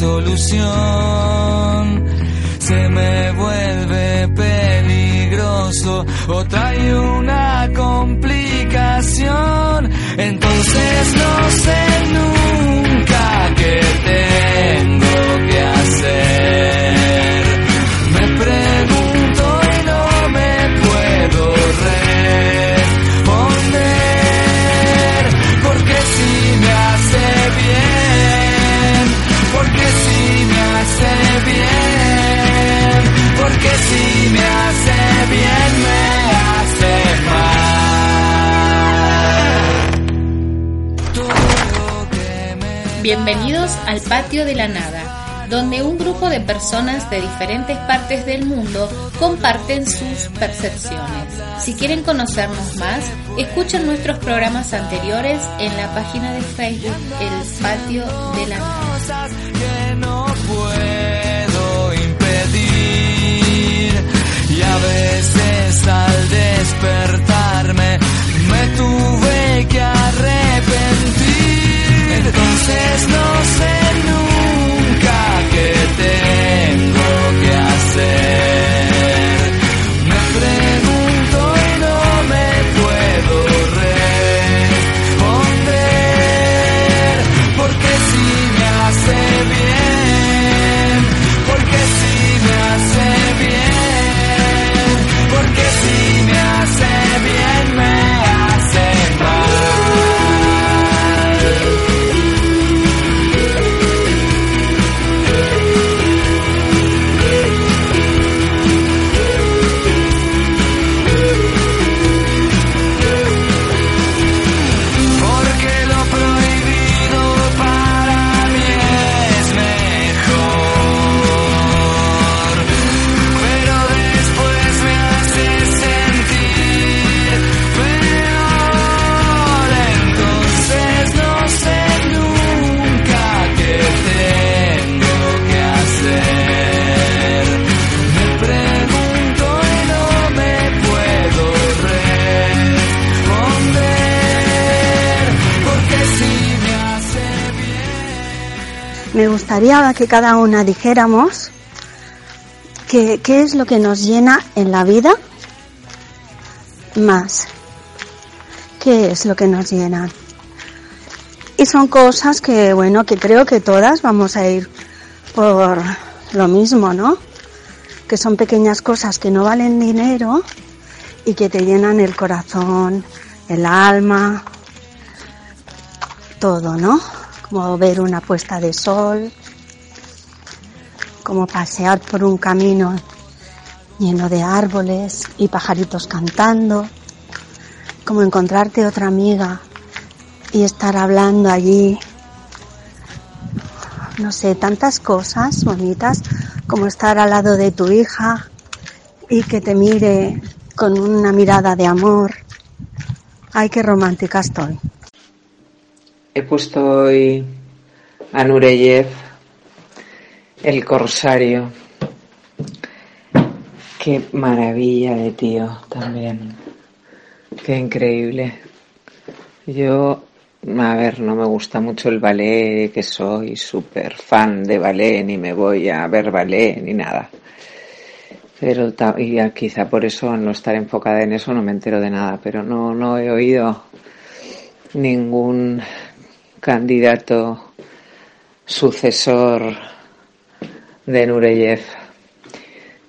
solución. Se me vuelve peligroso o trae una complicación. Entonces no nunca Bienvenidos al Patio de la Nada, donde un grupo de personas de diferentes partes del mundo comparten sus percepciones. Si quieren conocernos más, escuchen nuestros programas anteriores en la página de Facebook El Patio de la Nada. y a veces al despertarme me tuve que arrepentir Me gustaría que cada una dijéramos que- qué es lo que nos llena en la vida más. ¿Qué es lo que nos llena? Y son cosas que, bueno, que creo que todas vamos a ir por lo mismo, ¿no? Que son pequeñas cosas que no valen dinero y que te llenan el corazón, el alma, todo, ¿no? Como ver una puesta de sol, como pasear por un camino lleno de árboles y pajaritos cantando, como encontrarte otra amiga y estar hablando allí, no sé, tantas cosas bonitas como estar al lado de tu hija y que te mire con una mirada de amor. Ay, qué romántica estoy. He puesto hoy a Nureyev, el corsario. Qué maravilla de tío también. Qué increíble. Yo, a ver, no me gusta mucho el ballet, que soy súper fan de ballet, ni me voy a ver ballet, ni nada. Pero y quizá por eso, no estar enfocada en eso, no me entero de nada. Pero no, no he oído ningún candidato sucesor de Nureyev.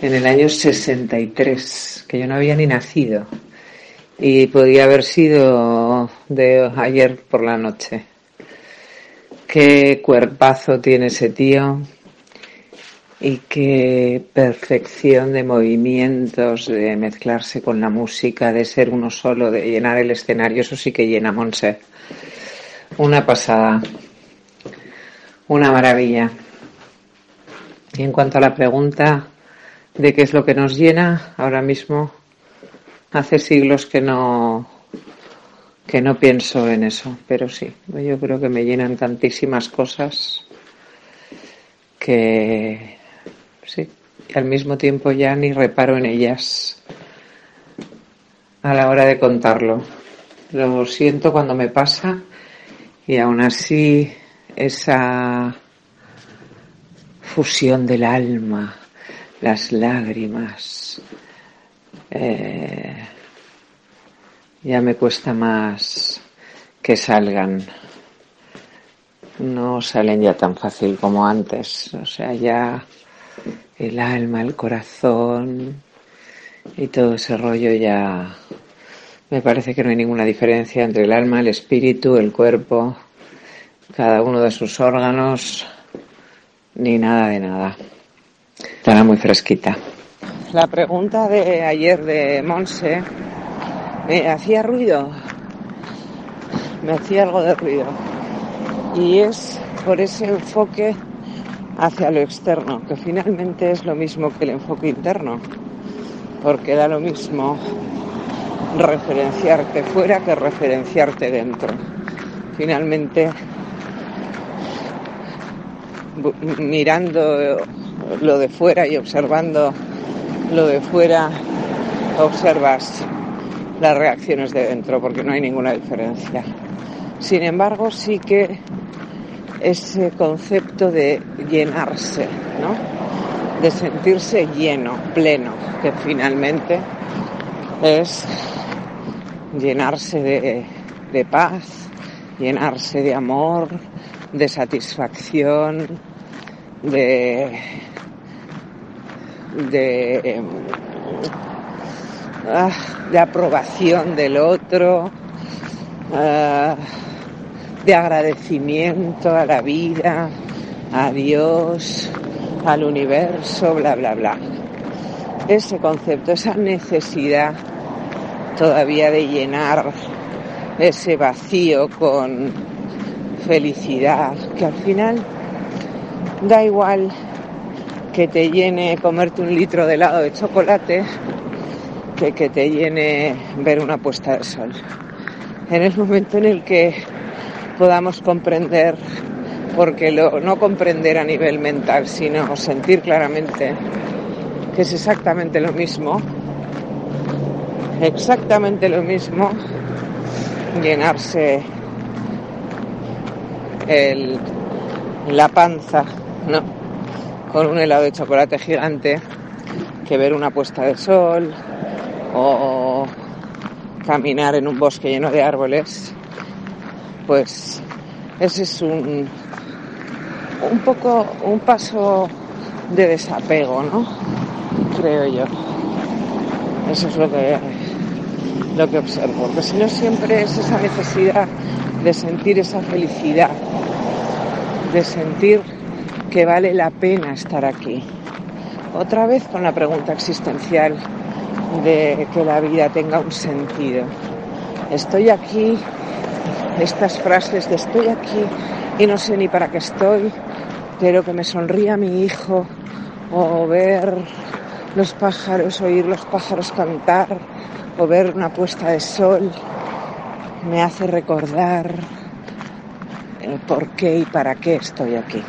En el año 63, que yo no había ni nacido. Y podía haber sido de ayer por la noche. Qué cuerpazo tiene ese tío y qué perfección de movimientos, de mezclarse con la música, de ser uno solo, de llenar el escenario. Eso sí que llena Monse. Una pasada. Una maravilla. Y en cuanto a la pregunta de qué es lo que nos llena, ahora mismo hace siglos que no que no pienso en eso, pero sí, yo creo que me llenan tantísimas cosas que sí, y al mismo tiempo ya ni reparo en ellas a la hora de contarlo. Lo siento cuando me pasa y aún así esa fusión del alma, las lágrimas, eh, ya me cuesta más que salgan. No salen ya tan fácil como antes. O sea, ya el alma, el corazón y todo ese rollo ya me parece que no hay ninguna diferencia entre el alma, el espíritu, el cuerpo, cada uno de sus órganos, ni nada de nada. Estará muy fresquita. La pregunta de ayer de Monse me hacía ruido, me hacía algo de ruido. Y es por ese enfoque hacia lo externo, que finalmente es lo mismo que el enfoque interno, porque da lo mismo referenciarte fuera que referenciarte dentro. Finalmente, mirando lo de fuera y observando lo de fuera, observas las reacciones de dentro, porque no hay ninguna diferencia. Sin embargo, sí que ese concepto de llenarse, ¿no? De sentirse lleno, pleno, que finalmente es llenarse de, de paz, llenarse de amor, de satisfacción, de, de Ah, de aprobación del otro, ah, de agradecimiento a la vida, a Dios, al universo, bla, bla, bla. Ese concepto, esa necesidad todavía de llenar ese vacío con felicidad, que al final da igual que te llene comerte un litro de helado de chocolate que, que te llene ver una puesta de sol. En el momento en el que podamos comprender, porque no comprender a nivel mental, sino sentir claramente que es exactamente lo mismo, exactamente lo mismo, llenarse la panza, ¿no? Con un helado de chocolate gigante, que ver una puesta de sol, o caminar en un bosque lleno de árboles, pues ese es un, un poco un paso de desapego, ¿no? Creo yo. Eso es lo que, lo que observo. Que si no siempre es esa necesidad de sentir esa felicidad, de sentir que vale la pena estar aquí. Otra vez con la pregunta existencial de que la vida tenga un sentido. Estoy aquí, estas frases de estoy aquí y no sé ni para qué estoy, pero que me sonría mi hijo o ver los pájaros, oír los pájaros cantar o ver una puesta de sol, me hace recordar el por qué y para qué estoy aquí.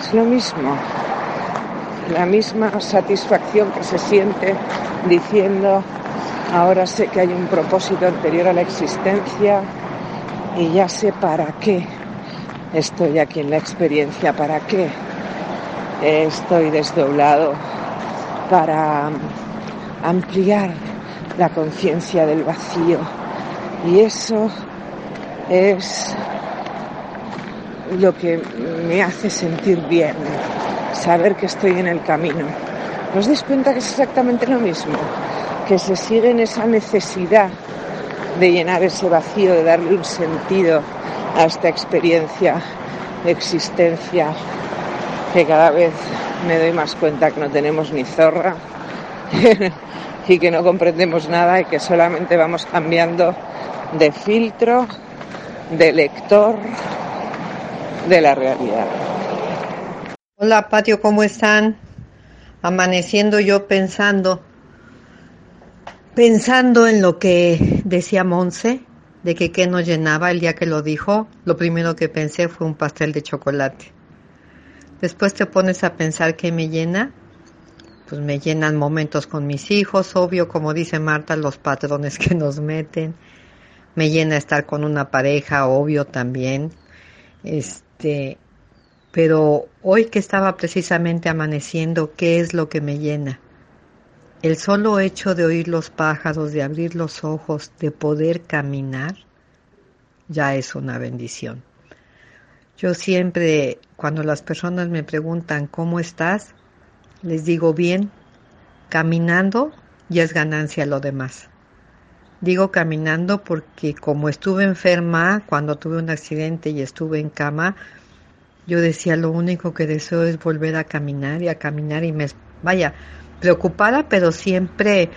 Es lo mismo, la misma satisfacción que se siente diciendo, ahora sé que hay un propósito anterior a la existencia y ya sé para qué estoy aquí en la experiencia, para qué estoy desdoblado, para ampliar la conciencia del vacío. Y eso es lo que me hace sentir bien, saber que estoy en el camino. ¿Os dais cuenta que es exactamente lo mismo? Que se sigue en esa necesidad de llenar ese vacío, de darle un sentido a esta experiencia de existencia, que cada vez me doy más cuenta que no tenemos ni zorra y que no comprendemos nada y que solamente vamos cambiando de filtro, de lector de la realidad. Hola Patio, ¿cómo están? Amaneciendo yo pensando, pensando en lo que decía Monse, de que qué nos llenaba el día que lo dijo, lo primero que pensé fue un pastel de chocolate. Después te pones a pensar qué me llena, pues me llenan momentos con mis hijos, obvio, como dice Marta, los patrones que nos meten. Me llena estar con una pareja, obvio también. Este, pero hoy que estaba precisamente amaneciendo, ¿qué es lo que me llena? El solo hecho de oír los pájaros, de abrir los ojos, de poder caminar, ya es una bendición. Yo siempre, cuando las personas me preguntan, ¿cómo estás? Les digo, bien, caminando ya es ganancia lo demás. Digo caminando porque como estuve enferma, cuando tuve un accidente y estuve en cama, yo decía, lo único que deseo es volver a caminar y a caminar y me, vaya, preocupada, pero siempre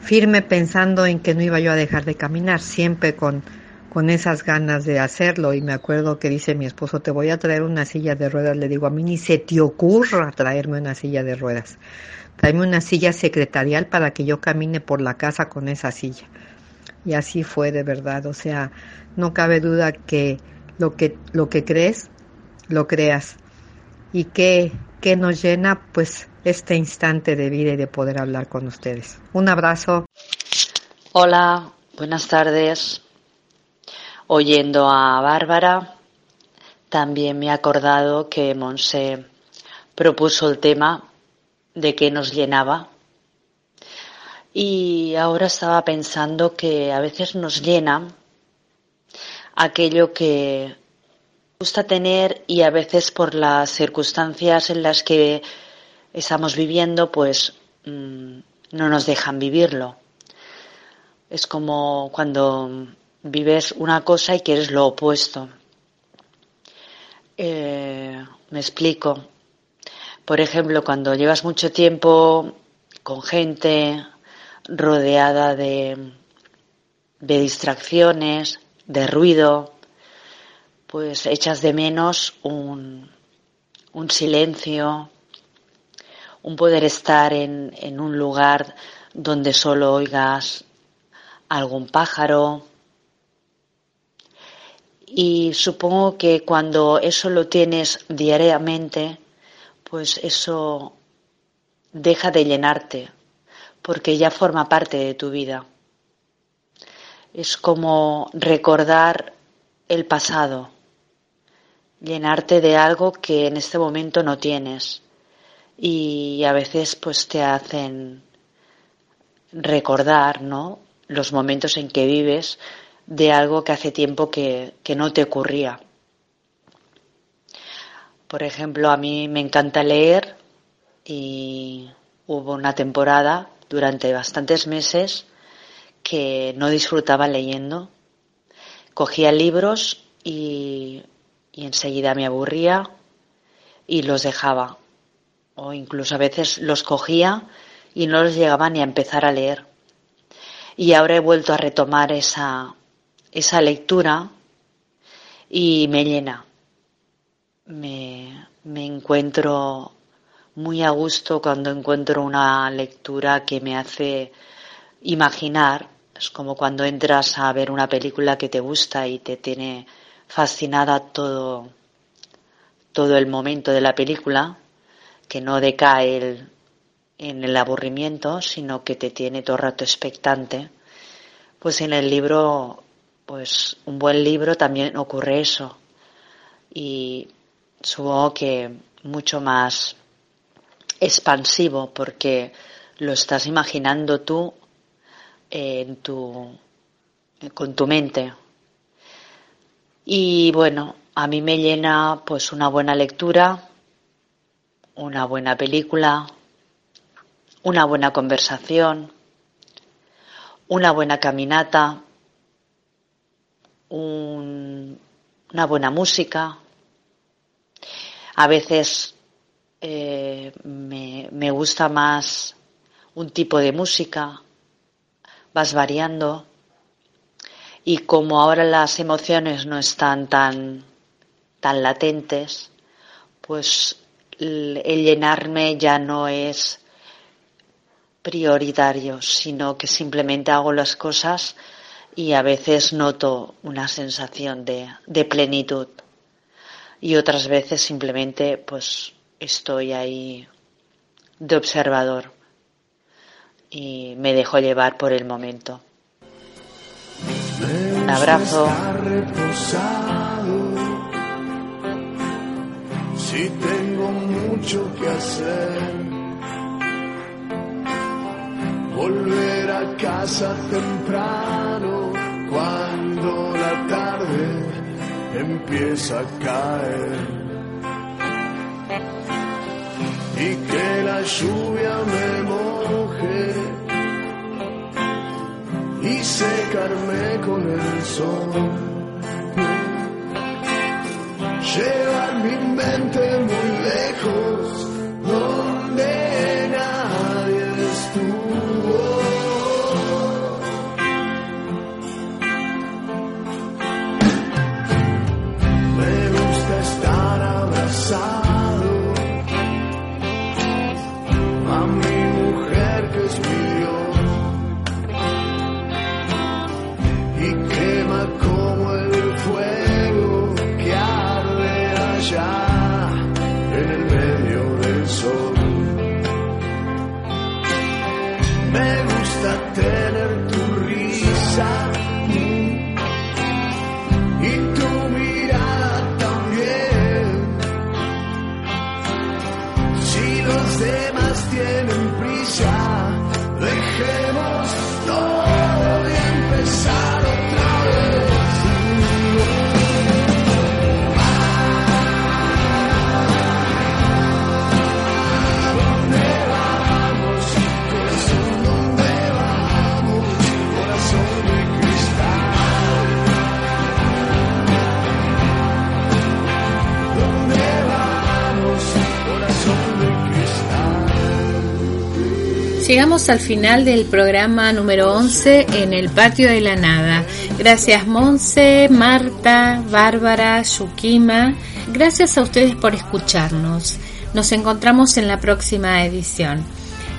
firme pensando en que no iba yo a dejar de caminar, siempre con, con esas ganas de hacerlo. Y me acuerdo que dice mi esposo, te voy a traer una silla de ruedas. Le digo, a mí ni se te ocurra traerme una silla de ruedas. Tráeme una silla secretarial para que yo camine por la casa con esa silla. Y así fue de verdad. O sea, no cabe duda que lo que, lo que crees, lo creas. Y que, que nos llena, pues este instante de vida y de poder hablar con ustedes. Un abrazo. Hola, buenas tardes. Oyendo a Bárbara, también me he acordado que Monse propuso el tema de que nos llenaba. Y ahora estaba pensando que a veces nos llena aquello que gusta tener y a veces por las circunstancias en las que estamos viviendo, pues mm, no nos dejan vivirlo. Es como cuando vives una cosa y quieres lo opuesto. Eh, me explico. Por ejemplo, cuando llevas mucho tiempo con gente rodeada de, distracciones, de ruido, pues echas de menos un, un silencio, un poder estar en, en un lugar donde solo oigas algún pájaro. Y supongo que cuando eso lo tienes diariamente, pues eso deja de llenarte, porque ya forma parte de tu vida. Es como recordar el pasado, llenarte de algo que en este momento no tienes y a veces pues te hacen recordar, ¿no? Los momentos en que vives de algo que hace tiempo que, que no te ocurría. Por ejemplo, a mí me encanta leer y hubo una temporada durante bastantes meses que no disfrutaba leyendo. Cogía libros y, y enseguida me aburría y los dejaba o incluso a veces los cogía y no los llegaba ni a empezar a leer. Y ahora he vuelto a retomar esa, esa lectura y me llena. Me, me encuentro muy a gusto cuando encuentro una lectura que me hace imaginar. Es como cuando entras a ver una película que te gusta y te tiene fascinada todo, todo el momento de la película que no decae en el aburrimiento, sino que te tiene todo el rato expectante, pues en el libro, pues un buen libro también ocurre eso. Y supongo que mucho más expansivo porque lo estás imaginando tú en tu, con tu mente. Y bueno, a mí me llena pues una buena lectura, una buena película, una buena conversación, una buena caminata, una buena música. A veces eh, me, me gusta más un tipo de música, vas variando y como ahora las emociones no están tan, tan latentes, pues el llenarme ya no es prioritario, sino que simplemente hago las cosas y a veces noto una sensación de, de plenitud y otras veces simplemente pues estoy ahí de observador y me dejo llevar por el momento. Un abrazo. Si tengo mucho que hacer, volver a casa temprano cuando la tarde empieza a caer. Y que la lluvia me moje y secarme con el sol. Llevar mi mente Llegamos al final del programa número 11 en el Patio de la Nada. Gracias Monse, Marta, Bárbara, Yukima. Gracias a ustedes por escucharnos. Nos encontramos en la próxima edición.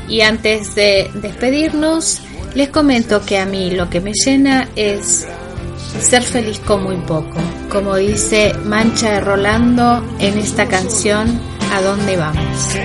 Y antes de despedirnos, les comento que a mí lo que me llena es ser feliz con muy poco. Como dice Mancha de Rolando en esta canción, ¿A dónde vamos?